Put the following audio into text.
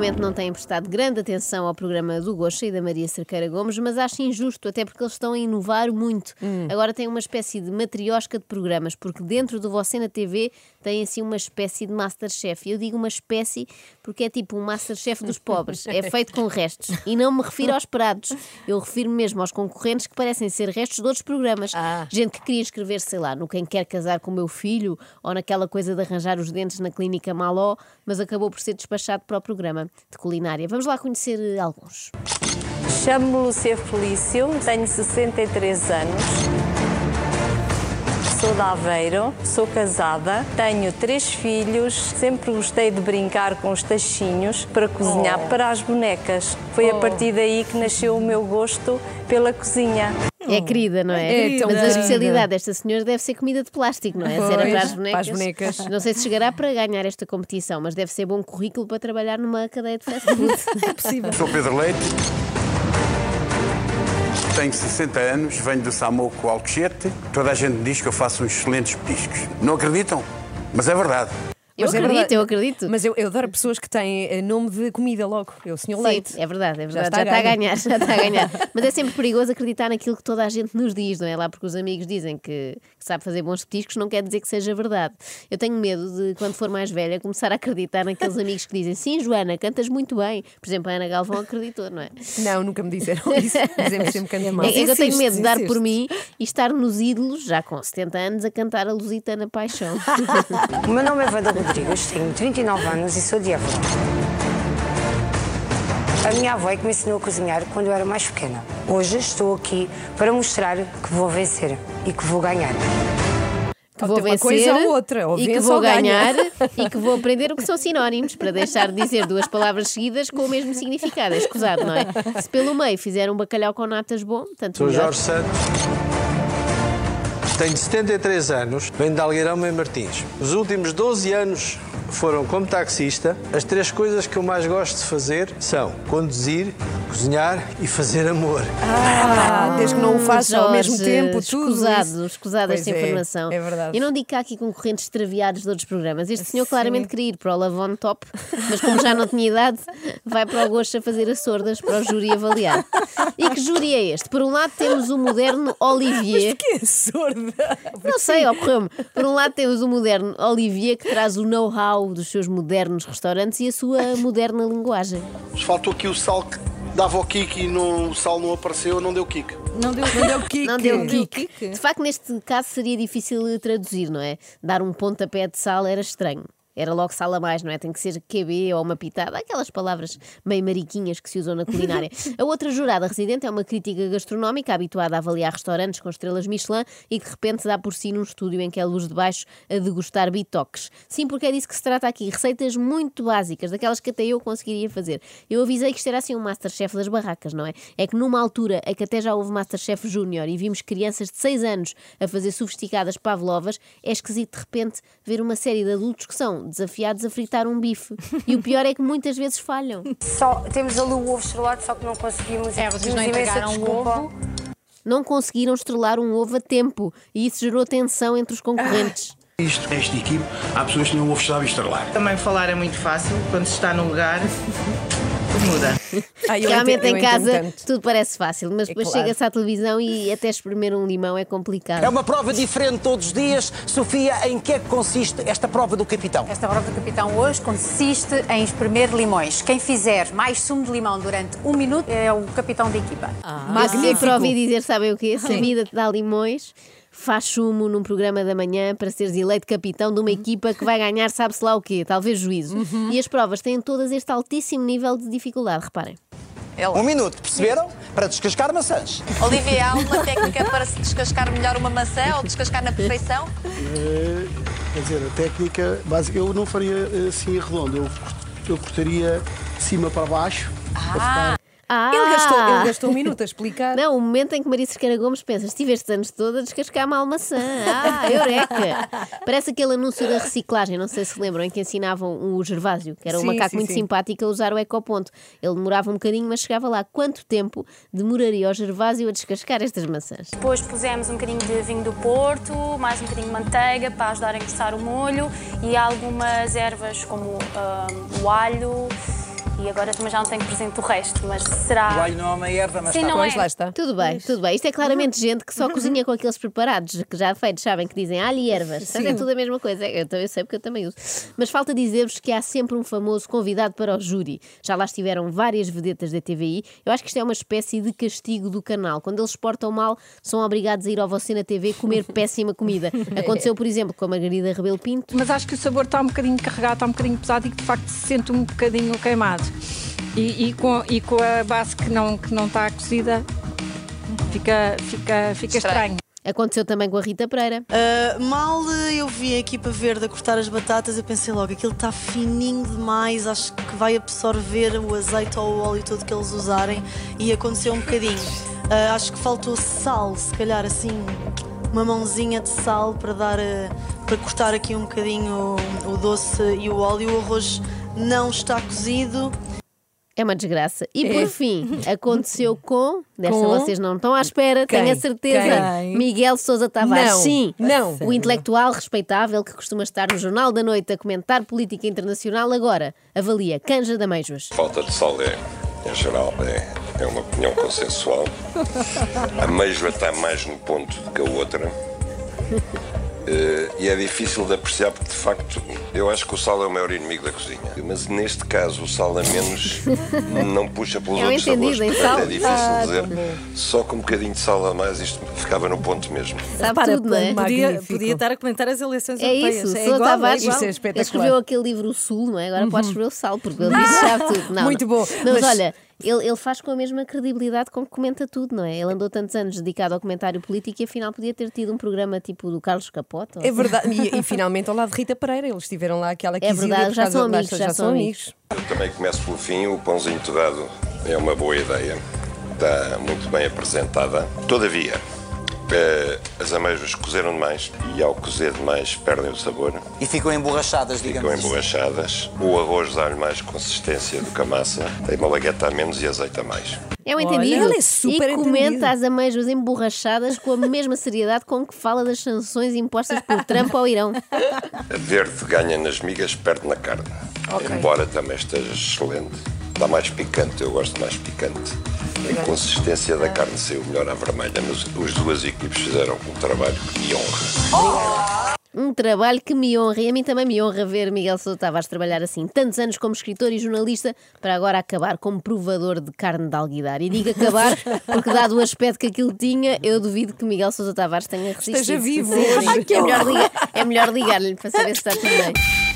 ultimamente não têm prestado grande atenção ao programa do Gocha e da Maria Cerqueira Gomes, mas acho injusto, até porque eles estão a inovar muito. Agora têm uma espécie de matriosca de programas, porque dentro do Você na TV tem assim uma espécie de Masterchef. Eu digo uma espécie porque é tipo um Masterchef dos pobres. É feito com restos. E não me refiro aos pratos. Eu refiro mesmo aos concorrentes que parecem ser restos de outros programas. Ah. Gente que queria inscrever, sei lá, no Quem Quer Casar com o Meu Filho ou naquela coisa de arranjar os dentes na Clínica Maló, mas acabou por ser despachado para o programa de culinária. Vamos lá conhecer eh, alguns. Chamo-me Lúcia Felício, tenho 63 anos. Sou de Aveiro, sou casada, tenho três filhos, sempre gostei de brincar com os tachinhos para cozinhar para as bonecas. Foi a partir daí que nasceu o meu gosto pela cozinha. É querida, não é? É tão Mas a querida. especialidade desta senhora deve ser comida de plástico, não é? Pois, para as bonecas. para as bonecas. Não sei se chegará para ganhar esta competição, mas deve ser bom currículo para trabalhar numa cadeia de fast food. É possível. Sou Pedro Leite. Tenho 60 anos, venho do Samoco Alcochete. Toda a gente diz que eu faço uns excelentes petiscos. Não acreditam? Mas é verdade. Eu Mas é acredito, verdade. eu acredito. Mas eu, eu adoro pessoas que têm eh, nome de comida logo. Eu, senhor Sim, Leite. é verdade, é verdade. está Já está, a ganhar, já está a ganhar. Mas é sempre perigoso acreditar naquilo que toda a gente nos diz, não é? Lá porque os amigos dizem que, sabe fazer bons petiscos, não quer dizer que seja verdade. Eu tenho medo de, quando for mais velha, começar a acreditar naqueles amigos que dizem sim, Joana, cantas muito bem. Por exemplo, a Ana Galvão acreditou, não é? Não, nunca me disseram isso. Dizemos sempre canto mal. É, é que eu tenho medo de dar por mim e estar nos ídolos, já com 70 anos, a cantar a Lusitana Paixão. O meu nome é Wanda Rodrigues, tenho 39 anos e sou de Évora. A minha avó é que me ensinou a cozinhar quando eu era mais pequena. Hoje estou aqui para mostrar que vou vencer e que vou ganhar. Que Ou vou vencer coisa ou outra, ou e que vou ou ganha. ganhar e que vou aprender o que são sinónimos para deixar de dizer duas palavras seguidas com o mesmo significado. É escusado, não é? Se pelo meio fizer um bacalhau com natas bom, tanto Sou melhor. Jorge Santos. Tenho 73 anos, venho de Algueirão em Martins. Os últimos 12 anos foram como taxista. As três coisas que eu mais gosto de fazer são conduzir, cozinhar e fazer amor. Ah, desde que não o faça ao mesmo tempo, tudo. Escusado, escusado esta é, informação. É verdade. Eu não digo que há aqui concorrentes extraviados de outros programas. Este senhor Sim. claramente queria ir para o Lavon Top, mas como já não tinha idade, vai para o Gosto a fazer as sordas para o júri avaliar. E que júri é este? Por um lado temos o moderno Olivier. Que é sorda. Não sei, ocorreu-me. Por um lado temos o moderno Olivier que traz o know-how dos seus modernos restaurantes e a sua moderna linguagem. Faltou aqui o sal que dava o kick e não- o sal não apareceu, não deu kick. Não deu, não deu kick. Não deu kick. De facto, neste caso seria difícil traduzir, não é? Dar um pontapé de sal era estranho. Era logo sal a mais, não é? Tem que ser QB ou uma pitada, aquelas palavras meio mariquinhas que se usam na culinária. A outra jurada residente é uma crítica gastronómica habituada a avaliar restaurantes com estrelas Michelin e que de repente dá por si num estúdio em que é luz de baixo a degustar bitoques. Sim, porque é disso que se trata aqui. Receitas muito básicas, daquelas que até eu conseguiria fazer. Eu avisei que isto era assim um Masterchef das barracas, não é? É que numa altura em que até já houve Masterchef Júnior e vimos crianças de 6 anos a fazer sofisticadas pavlovas, é esquisito de repente ver uma série de adultos que são desafiados a fritar um bife. E o pior é que muitas vezes falham. Só, temos ali o ovo estrelado, só que não conseguimos. É, vocês não entregaram o ovo. Não conseguiram estrelar um ovo a tempo e isso gerou tensão entre os concorrentes. Isto, esta equipe, há pessoas que não o ovo estava a estralar. Também falar é muito fácil, quando se está no lugar, muda. Ah, eu Realmente eu em casa tanto. tudo parece fácil, mas depois claro. chega-se à televisão e até espremer um limão é complicado. É uma prova diferente todos os dias. Sofia, em que é que consiste esta prova do capitão? Esta prova do capitão hoje consiste em espremer limões. Quem fizer mais sumo de limão durante um minuto é o capitão da equipa. Eu sempre para ouvir dizer, sabem o quê? Se a vida te dá limões, faz sumo num programa da manhã para seres eleito capitão de uma equipa que vai ganhar sabe-se lá o quê, talvez juízo. E as provas têm todas este altíssimo nível de dificuldade, reparem. Um minuto, perceberam? Para descascar maçãs. Olivia, há uma técnica para se descascar melhor uma maçã ou descascar na perfeição? Quer dizer, a técnica básica, eu não faria eh, assim redondo, eu, eu cortaria de cima para baixo. Ah! Ele gastou, ele gastou um minuto a explicar. Não, o momento em que Maria Cerqueira Gomes pensa, estive estes anos todos a descascar mal maçã. Ah, eureka! Parece aquele anúncio da reciclagem, não sei se lembram, em que ensinavam o Gervásio, que era um Sim, macaco sim, muito sim. simpático, a usar o ecoponto. Ele demorava um bocadinho, mas chegava lá. Quanto tempo demoraria o Gervásio a descascar estas maçãs? Depois pusemos um bocadinho de vinho do Porto, mais um bocadinho de manteiga para ajudar a engrossar o molho e algumas ervas como ah, o alho e agora também já não tenho presente o resto, mas será. O alho não é uma erva, mas Sim, está não Pois, é. lá está. Tudo bem, tudo bem. Isto é claramente gente que só cozinha com aqueles preparados, que já feitos, sabem, que dizem alho e ervas. Portanto, é tudo a mesma coisa. Eu, também sei porque eu também uso. Mas falta dizer-vos que há sempre um famoso convidado para o júri. Já lá estiveram várias vedetas da TVI. Eu acho que isto é uma espécie de castigo do canal. Quando eles portam mal, são obrigados a ir ao Você na TV comer péssima comida. Aconteceu, por exemplo, com a Margarida Rebelo Pinto. Mas acho que o sabor está um bocadinho carregado, está um bocadinho pesado e que de facto se sente um bocadinho queimado. E, e com, e com a base que não, que não está cozida, fica, fica, fica estranho. Aconteceu também com a Rita Pereira. Ah, mal eh, eu vi a equipa verde a cortar as batatas, eu pensei logo, aquilo está fininho demais, acho que vai absorver o azeite ou o óleo todo que eles usarem e aconteceu um bocadinho. Ah, acho que faltou sal, se calhar assim, uma mãozinha de sal para dar eh, para cortar aqui um bocadinho o, o doce e o óleo. O arroz não está cozido. É uma desgraça. E É. por fim, aconteceu com. Desta Com? vocês não estão à espera, Quem? tenho a certeza. Quem? Miguel Sousa Tavares. Não, Sim, não. O intelectual respeitável que costuma estar no Jornal da Noite a comentar política internacional, agora avalia Canja da Meijos. Falta de sal é, em geral, é, é uma opinião consensual. A mesma está mais no ponto do que a outra. Eh, e é difícil de apreciar porque, de facto, eu acho que o sal é o maior inimigo da cozinha. Mas neste caso, o sal a menos não puxa pelos É um outros sabores. entendido em Portanto, sal. é difícil Ah, dizer. tão bom. Só com um bocadinho de sal a mais isto ficava no ponto mesmo. Sabe tudo, não é? Podia, Podia estar a comentar as eleições É europeias. isso, é Sousa igual, Tavares. é igual. Ele escreveu aquele livro O Sul, não é? Agora pode escrever o Sal, porque ele disse já tudo. Não, Muito não. bom. Mas, Mas- olha, ele, ele faz com a mesma credibilidade com que comenta tudo, não é? Ele andou tantos anos dedicado ao comentário político e afinal podia ter tido um programa tipo do Carlos Capota. ou É assim. verdade. E, e finalmente ao lado de Rita Pereira, eles estiveram lá aquela É verdade, já são amigos, já são amigos. Eu também começo pelo fim. O pãozinho torrado é uma boa ideia. Está muito bem apresentada. Todavia, as amêijoas cozeram demais e ao cozer demais perdem o sabor. E ficam emborrachadas, digamos Ficam assim. emborrachadas. O arroz dá-lhe mais consistência do que a massa. Tem uma lagueta a menos e azeite a mais. É um Olha, entendido. ele é super e comenta entendido. as amêijoas emborrachadas com a mesma seriedade com que fala das sanções impostas por Trump ao Irão. A verde ganha nas migas, perde na carne. Embora também esteja excelente. Dá mais picante, eu gosto mais picante. A consistência da carne saiu melhor à vermelha, mas as duas equipes fizeram um trabalho que me honra. Um trabalho que me honra e a mim também me honra ver Miguel Sousa Tavares trabalhar assim tantos anos como escritor e jornalista para agora acabar como provador de carne de alguidar. E digo acabar porque, dado o aspecto que aquilo tinha, eu duvido que Miguel Sousa Tavares tenha resistido. Esteja vivo Sim. Ai, que é, melhor ligar, é melhor ligar-lhe para saber se está tudo bem.